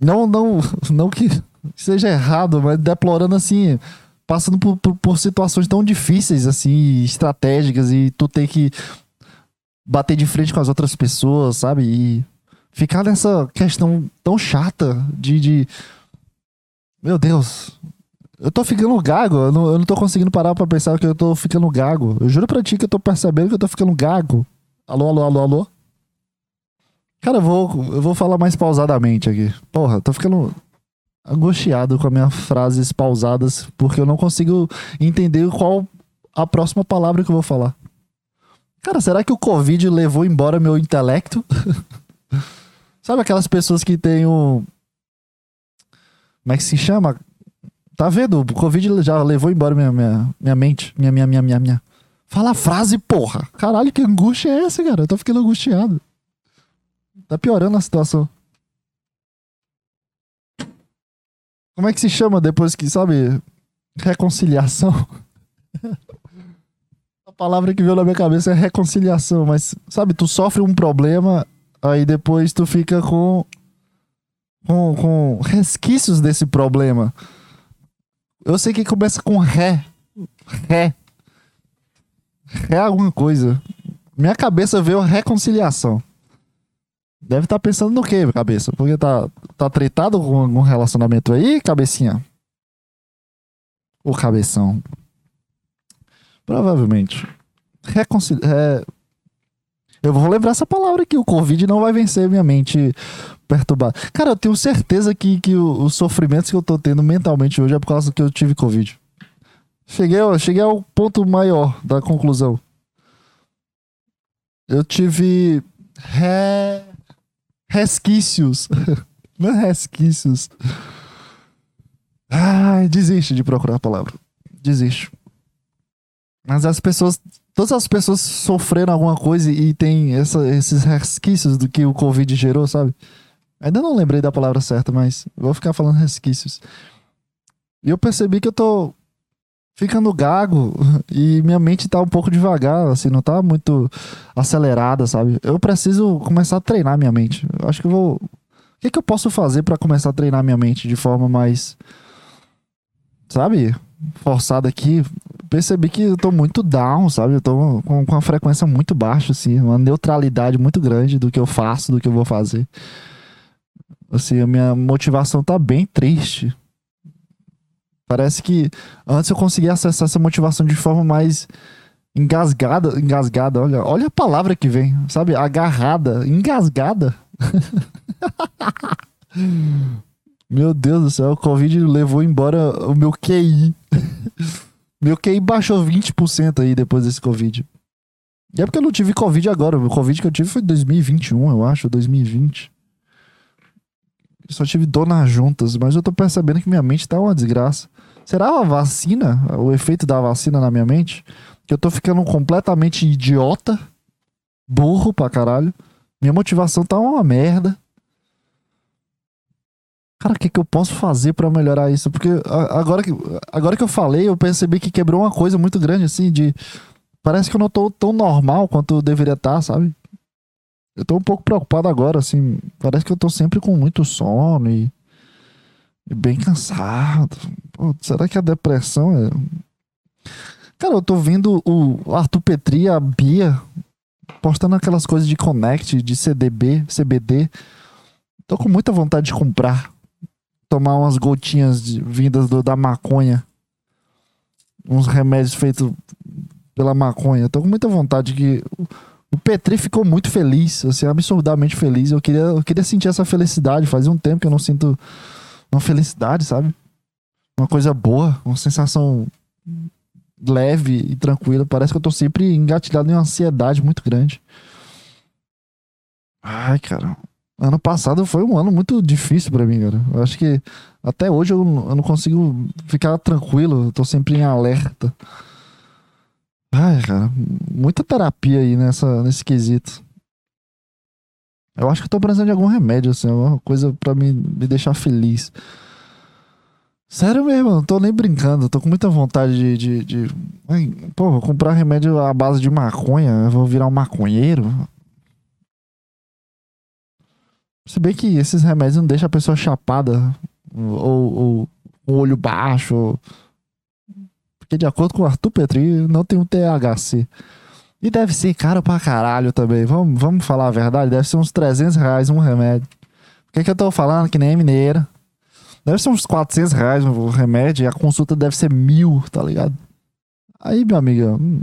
Não, não, não que seja errado, mas deplorando assim, passando por, por, por, situações tão difíceis, assim, estratégicas, e tu ter que bater de frente com as outras pessoas, sabe? E ficar nessa questão tão chata de. de... Meu Deus. Eu tô ficando gago, eu não, eu não tô conseguindo parar pra pensar que eu tô ficando gago. Eu juro pra ti que eu tô percebendo que eu tô ficando gago. Alô, alô, alô, alô? Cara, eu vou, eu vou falar mais pausadamente aqui. Porra, tô ficando angustiado com as minhas frases pausadas, porque eu não consigo entender qual a próxima palavra que eu vou falar. Cara, será que o Covid levou embora meu intelecto? [LAUGHS] Sabe aquelas pessoas que têm o. Como é que se chama? Tá vendo? O Covid já levou embora minha, minha, minha mente. Minha, minha, minha, minha, minha. Fala a frase, porra. Caralho, que angústia é essa, cara? Eu tô ficando angustiado. Tá piorando a situação. Como é que se chama depois que, sabe? Reconciliação. [LAUGHS] a palavra que veio na minha cabeça é reconciliação, mas, sabe, tu sofre um problema, aí depois tu fica com. com, com resquícios desse problema. Eu sei que começa com ré. Ré. Ré alguma coisa. Minha cabeça veio reconciliação. Deve estar tá pensando no quê, cabeça? Porque tá, tá tretado com algum relacionamento aí, cabecinha? O cabeção. Provavelmente. Reconcil... É... Eu vou lembrar essa palavra aqui. O Covid não vai vencer minha mente perturbada. Cara, eu tenho certeza que, que os sofrimentos que eu tô tendo mentalmente hoje é por causa que eu tive Covid. Cheguei, cheguei ao ponto maior da conclusão. Eu tive. Re resquícios. [LAUGHS] É resquícios. Ai, desiste de procurar a palavra. Desiste. Mas as pessoas todas as pessoas sofreram alguma coisa e tem essa, esses resquícios do que o Covid gerou, sabe? Ainda não lembrei da palavra certa, mas vou ficar falando resquícios. E eu percebi que eu tô ficando gago [LAUGHS] e minha mente tá um pouco devagar, assim, não tá muito acelerada, sabe? Eu preciso começar a treinar minha mente. Eu acho que eu vou. O que, que eu posso fazer para começar a treinar minha mente de forma mais. Sabe? Forçada aqui. Percebi que eu tô muito down, sabe? Eu tô com, com uma frequência muito baixa, assim, uma neutralidade muito grande do que eu faço, do que eu vou fazer. Assim, a minha motivação tá bem triste. Parece que antes eu conseguia acessar essa motivação de forma mais engasgada, engasgada, olha, olha a palavra que vem, sabe? Agarrada, engasgada. [LAUGHS] meu Deus do céu, o Covid levou embora o meu QI. [LAUGHS] meu QI baixou 20% aí depois desse Covid. E é porque eu não tive Covid agora. O Covid que eu tive foi 2021, eu acho, 2020. Só tive dor nas juntas, mas eu tô percebendo que minha mente tá uma desgraça. Será a vacina, o efeito da vacina na minha mente? Que eu tô ficando completamente idiota, burro pra caralho. Minha motivação tá uma merda. Cara, o que, que eu posso fazer para melhorar isso? Porque agora que, agora que eu falei, eu percebi que quebrou uma coisa muito grande, assim, de. Parece que eu não tô tão normal quanto eu deveria estar, tá, sabe? Eu tô um pouco preocupado agora, assim. Parece que eu tô sempre com muito sono e e bem cansado. Pô, será que a depressão é. Cara, eu tô vendo o Arthur Petri a Bia postando aquelas coisas de Connect, de CDB, CBD. Tô com muita vontade de comprar. Tomar umas gotinhas de, vindas do, da maconha. Uns remédios feitos pela maconha. Tô com muita vontade que. O Petri ficou muito feliz, assim, absurdamente feliz. Eu queria, eu queria sentir essa felicidade. Fazia um tempo que eu não sinto uma felicidade, sabe? Uma coisa boa, uma sensação leve e tranquila. Parece que eu tô sempre engatilhado em uma ansiedade muito grande. Ai, cara. Ano passado foi um ano muito difícil para mim, cara. Eu acho que até hoje eu, eu não consigo ficar tranquilo. Eu tô sempre em alerta. Ai, cara. Muita terapia aí nessa, nesse quesito. Eu acho que eu tô precisando de algum remédio, assim, alguma coisa para me, me deixar feliz. Sério mesmo, não tô nem brincando, tô com muita vontade de. de, de... Ai, pô, vou comprar remédio à base de maconha, vou virar um maconheiro. Se bem que esses remédios não deixam a pessoa chapada ou, ou o olho baixo. Porque de acordo com o Arthur Petri, não tem um THC. E deve ser caro pra caralho também. Vamos, vamos falar a verdade? Deve ser uns 300 reais um remédio. O que, é que eu tô falando? Que nem é mineira. Deve ser uns 400 reais o remédio e a consulta deve ser mil, tá ligado? Aí, amigo, hum,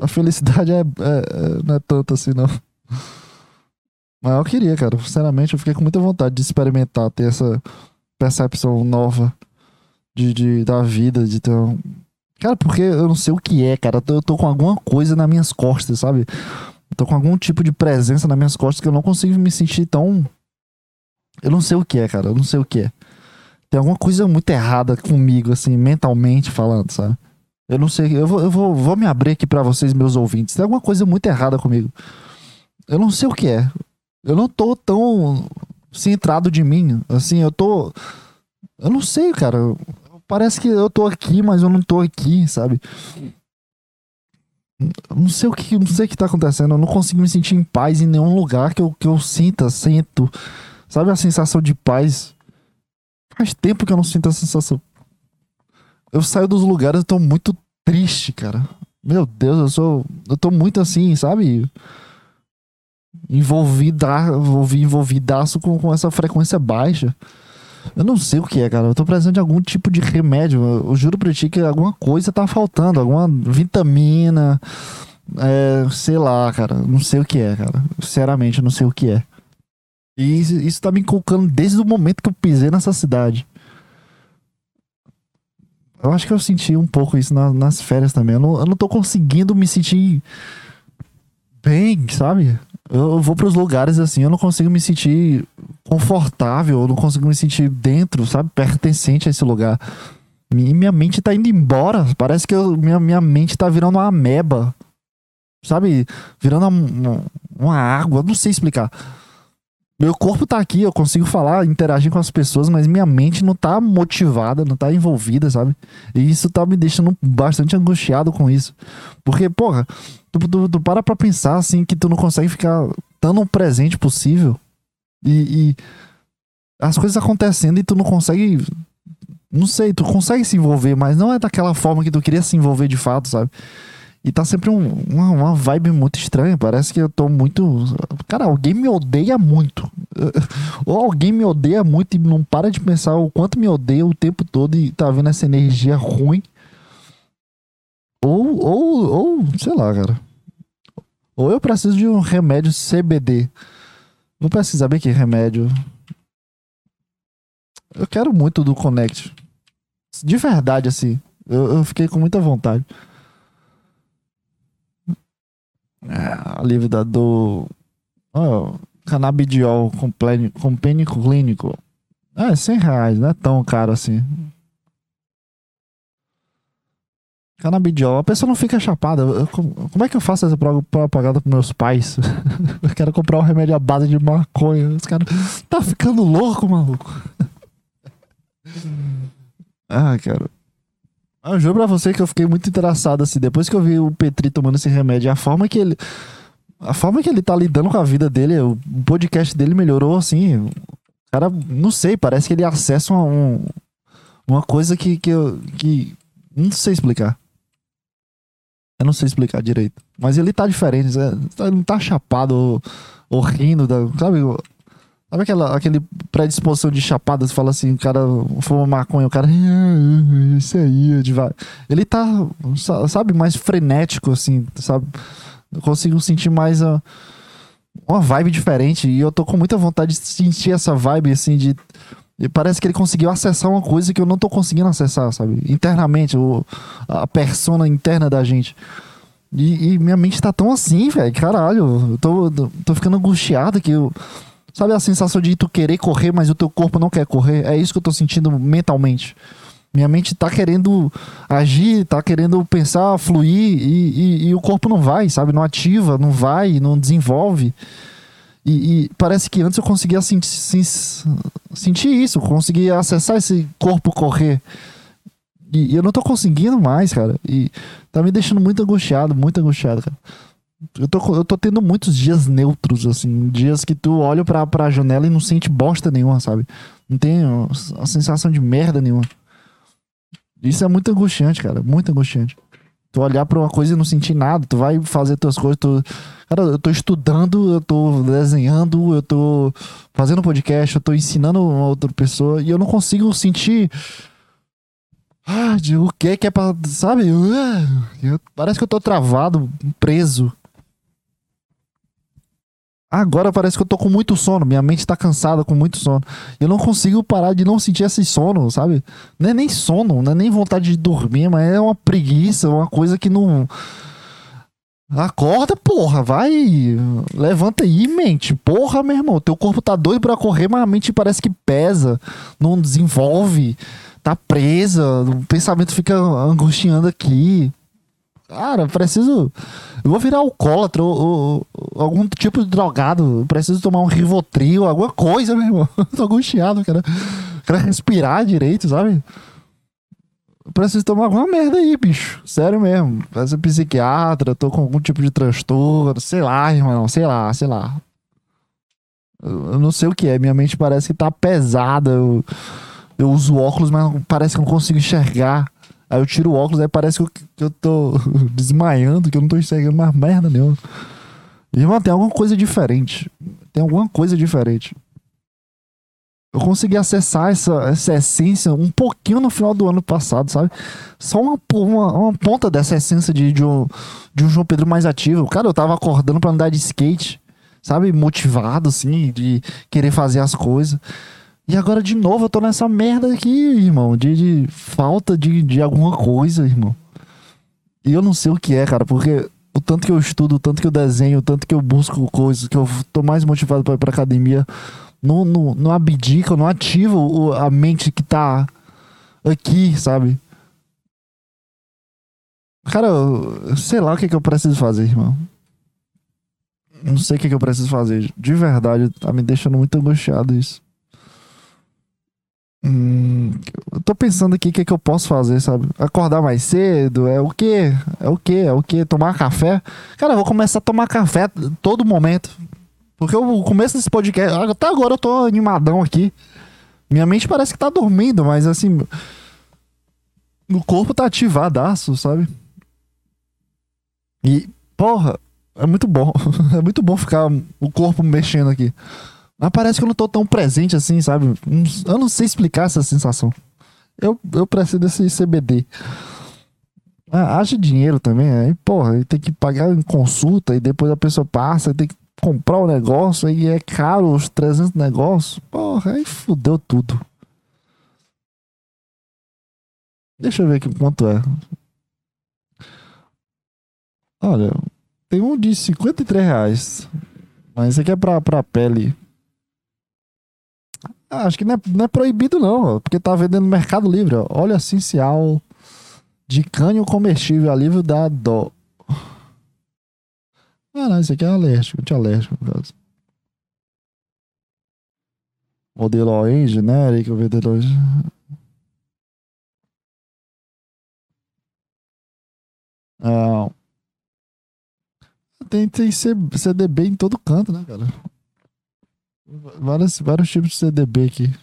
a felicidade é, é, é, não é tanto assim, não. Mas eu queria, cara. Sinceramente, eu fiquei com muita vontade de experimentar, ter essa percepção nova de, de da vida, de ter um, Cara, porque eu não sei o que é, cara. Eu tô, com alguma coisa nas minhas costas, sabe? Eu tô com algum tipo de presença nas minhas costas que eu não consigo me sentir tão. Eu não sei o que é, cara. Eu não sei o que é. Tem alguma coisa muito errada comigo, assim, mentalmente falando, sabe? Eu não sei. Eu vou, eu vou, vou me abrir aqui para vocês, meus ouvintes. Tem alguma coisa muito errada comigo. Eu não sei o que é. Eu não tô tão centrado de mim. Assim, eu tô. Eu não sei, cara parece que eu tô aqui, mas eu não tô aqui, sabe? Não sei o que, não sei o que tá acontecendo. Eu não consigo me sentir em paz em nenhum lugar que eu, que eu sinta, sinto. Sabe a sensação de paz? Faz tempo que eu não sinto a sensação. Eu saio dos lugares e tô muito triste, cara. Meu Deus, eu sou. Eu tô muito assim, sabe? Envolvida, envolvidaço com, com essa frequência baixa. Eu não sei o que é, cara. Eu tô precisando de algum tipo de remédio. Eu juro pra ti que alguma coisa tá faltando. Alguma vitamina. É, sei lá, cara. Não sei o que é, cara. Sinceramente, eu não sei o que é. E isso, tá me colocando desde o momento que eu pisei nessa cidade. Eu acho que eu senti um pouco isso na, nas férias também. Eu não, eu não tô conseguindo me sentir bem, sabe? Eu vou para os lugares assim, eu não consigo me sentir confortável, eu não consigo me sentir dentro, sabe? Pertencente a esse lugar. E minha mente tá indo embora. Parece que eu, minha, minha mente tá virando uma ameba. sabe, virando uma, uma água, não sei explicar. Meu corpo tá aqui, eu consigo falar, interagir com as pessoas, mas minha mente não tá motivada, não tá envolvida, sabe? E isso tá me deixando bastante angustiado com isso. Porque, porra, tu, tu, tu para pra pensar assim que tu não consegue ficar tão presente possível e, e as coisas acontecendo e tu não consegue. Não sei, tu consegue se envolver, mas não é daquela forma que tu queria se envolver de fato, sabe? E tá sempre um, uma, uma vibe muito estranha. Parece que eu tô muito. Cara, alguém me odeia muito. [LAUGHS] Ou alguém me odeia muito e não para de pensar o quanto me odeia o tempo todo e tá vendo essa energia ruim. Ou, ou, ou, sei lá, cara. Ou eu preciso de um remédio CBD. Não precisa saber que remédio. Eu quero muito do Connect. De verdade, assim. Eu, eu fiquei com muita vontade. É, livro da do. Oh, canabidiol clínico. É, 100 reais, não é tão caro assim. Canabidiol, a pessoa não fica chapada. Eu, como é que eu faço essa propaganda com meus pais? [LAUGHS] eu quero comprar um remédio à base de maconha. Os caras. Tá ficando louco, maluco. [LAUGHS] ah, cara. Eu juro pra você que eu fiquei muito interessado, assim, depois que eu vi o Petri tomando esse remédio, a forma que ele. A forma que ele tá lidando com a vida dele, o podcast dele melhorou, assim. O cara, não sei, parece que ele acessa um, uma coisa que, que, eu, que. Não sei explicar. Eu não sei explicar direito. Mas ele tá diferente. Ele não tá chapado ou, ou rindo. Sabe? Sabe aquela aquele predisposição de chapada? Você fala assim, o cara fuma maconha, o cara. Ah, isso aí, devagar. Ele tá, sabe, mais frenético, assim, sabe? Eu consigo sentir mais a, uma vibe diferente. E eu tô com muita vontade de sentir essa vibe, assim, de. E parece que ele conseguiu acessar uma coisa que eu não tô conseguindo acessar, sabe? Internamente, o, a persona interna da gente. E, e minha mente tá tão assim, velho. Caralho, eu tô, tô ficando angustiado que eu Sabe a sensação de tu querer correr, mas o teu corpo não quer correr? É isso que eu tô sentindo mentalmente. Minha mente tá querendo agir, tá querendo pensar, fluir, e, e, e o corpo não vai, sabe? Não ativa, não vai, não desenvolve. E, e parece que antes eu conseguia sentir, sentir isso, conseguia acessar esse corpo correr. E, e eu não tô conseguindo mais, cara. E tá me deixando muito angustiado, muito angustiado, cara. Eu tô, eu tô tendo muitos dias neutros, assim. Dias que tu olha pra, pra janela e não sente bosta nenhuma, sabe? Não tem a sensação de merda nenhuma. Isso é muito angustiante, cara. Muito angustiante. Tu olhar pra uma coisa e não sentir nada. Tu vai fazer tuas coisas. Tu... Cara, eu tô estudando, eu tô desenhando, eu tô fazendo podcast, eu tô ensinando uma outra pessoa e eu não consigo sentir. Ah, de o que que é pra. Sabe? Eu, parece que eu tô travado, preso. Agora parece que eu tô com muito sono, minha mente tá cansada com muito sono. Eu não consigo parar de não sentir esse sono, sabe? Não é nem sono, não é nem vontade de dormir, mas é uma preguiça, uma coisa que não. Acorda, porra, vai. Levanta aí, mente. Porra, meu irmão, teu corpo tá doido pra correr, mas a mente parece que pesa, não desenvolve, tá presa, o pensamento fica angustiando aqui. Cara, preciso. Eu vou virar alcoólatra ou, ou, algum tipo de drogado. Preciso tomar um Rivotril, alguma coisa, meu irmão. [LAUGHS] tô angustiado, cara. Quero respirar direito, sabe? Preciso tomar alguma merda aí, bicho. Sério mesmo. Parece psiquiatra, tô com algum tipo de transtorno. Sei lá, irmão. Sei lá, sei lá. Eu não sei o que é. Minha mente parece que tá pesada. Eu, eu uso óculos, mas parece que não consigo enxergar. Aí eu tiro o óculos, aí parece que eu, que eu tô [LAUGHS] desmaiando, que eu não tô enxergando mais merda nenhuma. Irmão, tem alguma coisa diferente. Tem alguma coisa diferente. Eu consegui acessar essa, essa essência um pouquinho no final do ano passado, sabe? Só uma, uma, uma ponta dessa essência de, de, um, de um João Pedro mais ativo. Cara, eu tava acordando para andar de skate, sabe? Motivado, assim, de querer fazer as coisas. E agora de novo eu tô nessa merda aqui, irmão, de, de falta de, de alguma coisa, irmão. E eu não sei o que é, cara, porque o tanto que eu estudo, o tanto que eu desenho, o tanto que eu busco coisas, que eu tô mais motivado pra ir pra academia, não, não, não abdica, não ativa a mente que tá aqui, sabe? Cara, eu, sei lá o que, que eu preciso fazer, irmão. Não sei o que, que eu preciso fazer. De verdade, tá me deixando muito angustiado isso. Hum, eu tô pensando aqui o que, que eu posso fazer, sabe? Acordar mais cedo, é o quê? É o quê? É o quê? Tomar café? Cara, eu vou começar a tomar café todo momento. Porque o começo desse podcast, até agora eu tô animadão aqui. Minha mente parece que tá dormindo, mas assim. O corpo tá ativadaço, sabe? E, porra, é muito bom. [LAUGHS] é muito bom ficar o corpo mexendo aqui. Mas parece que eu não tô tão presente assim, sabe? Eu não sei explicar essa sensação. Eu, eu preciso desse CBD. Ah, haja dinheiro também. Aí, porra, tem que pagar em consulta e depois a pessoa passa, tem que comprar o um negócio e é caro os 300 negócios. Porra, aí fudeu tudo. Deixa eu ver aqui quanto é. Olha, tem um de 53 reais. Mas esse aqui é pra, pra pele. Ah, acho que não é, não é proibido, não, porque tá vendendo no Mercado Livre. Ó. Óleo essencial de cânio comestível, alívio da dó. Ah, não, esse aqui é alérgico, anti-alérgico, no caso. Modelo OE, genérico, vendedor. Ah, tem, tem CDB em todo canto, né, cara? Vários, vários tipos de CDB aqui.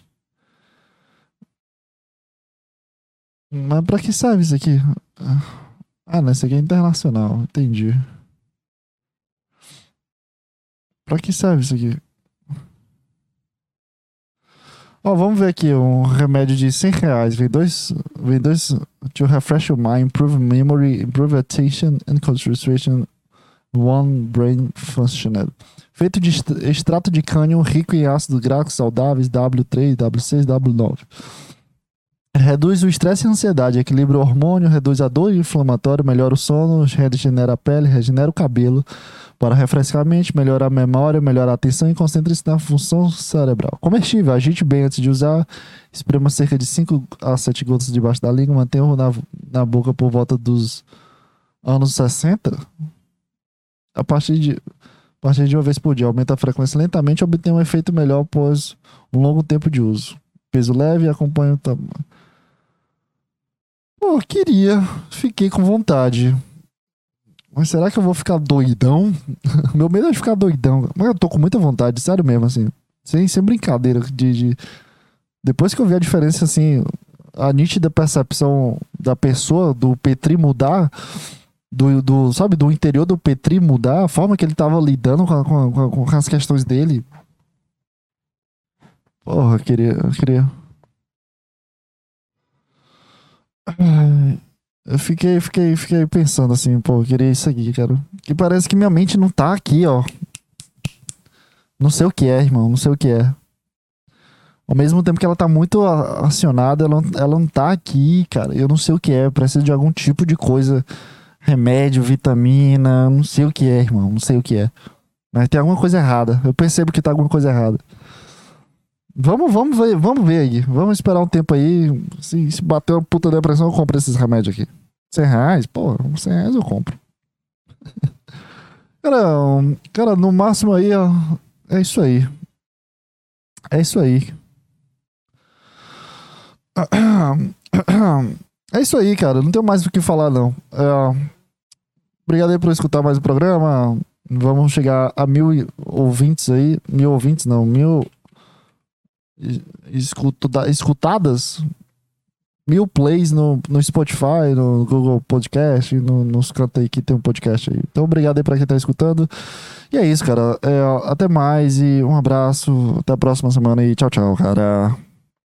Mas pra que serve isso aqui? Ah, não, isso aqui é internacional. Entendi. Pra que serve isso aqui? Ó, vamos ver aqui um remédio de 100 reais. Vem dois, vem dois to refresh your mind, improve memory, improve attention and concentration, one brain functional. Feito de extrato de cânio rico em ácidos graxos saudáveis W3, W6, W9. Reduz o estresse e a ansiedade, equilibra o hormônio, reduz a dor inflamatória, melhora o sono, regenera a pele, regenera o cabelo, para refrescar a mente, melhorar a memória, melhorar a atenção e concentre-se na função cerebral. Comestível, agite bem antes de usar, esprema cerca de 5 a 7 gotas debaixo da língua, mantenha na, na boca por volta dos anos 60. A partir de, a partir de uma vez por dia, aumenta a frequência lentamente e obtém um efeito melhor após um longo tempo de uso. Peso leve e acompanha o tamanho. Pô, queria, fiquei com vontade. Mas será que eu vou ficar doidão? [LAUGHS] Meu medo é de ficar doidão. Mas eu tô com muita vontade, sério mesmo, assim. Sem, sem brincadeira. De, de... Depois que eu vi a diferença, assim, a nítida percepção da pessoa, do Petri mudar, do, do sabe, do interior do Petri mudar, a forma que ele tava lidando com, com, com, as questões dele. Porra, eu queria. Eu queria. Eu fiquei, fiquei, fiquei pensando assim, pô, eu queria isso aqui, cara. Que parece que minha mente não tá aqui, ó. Não sei o que é, irmão, não sei o que é. Ao mesmo tempo que ela tá muito acionada, ela, ela não tá aqui, cara. Eu não sei o que é, preciso de algum tipo de coisa. Remédio, vitamina, não sei o que é, irmão, não sei o que é. Mas tem alguma coisa errada. Eu percebo que tá alguma coisa errada. Vamos, vamos ver, vamos ver aí. Vamos esperar um tempo aí. Se, se bater uma puta depressão, eu compro esses remédios aqui. 100 reais? Pô, 100 reais eu compro. [LAUGHS] cara, cara, no máximo aí, ó. É isso aí. É isso aí. [CLEARS THROAT] [CLEARS THROAT] É isso aí, cara. Não tenho mais o que falar, não. É... Obrigado aí por escutar mais o programa. Vamos chegar a mil ouvintes aí. Mil ouvintes, não. Mil escutadas mil plays no, no Spotify, no Google Podcast, no, nos cantos aí que tem um podcast aí. Então, obrigado aí pra quem tá escutando. E é isso, cara. É, até mais e um abraço. Até a próxima semana e tchau, tchau, cara.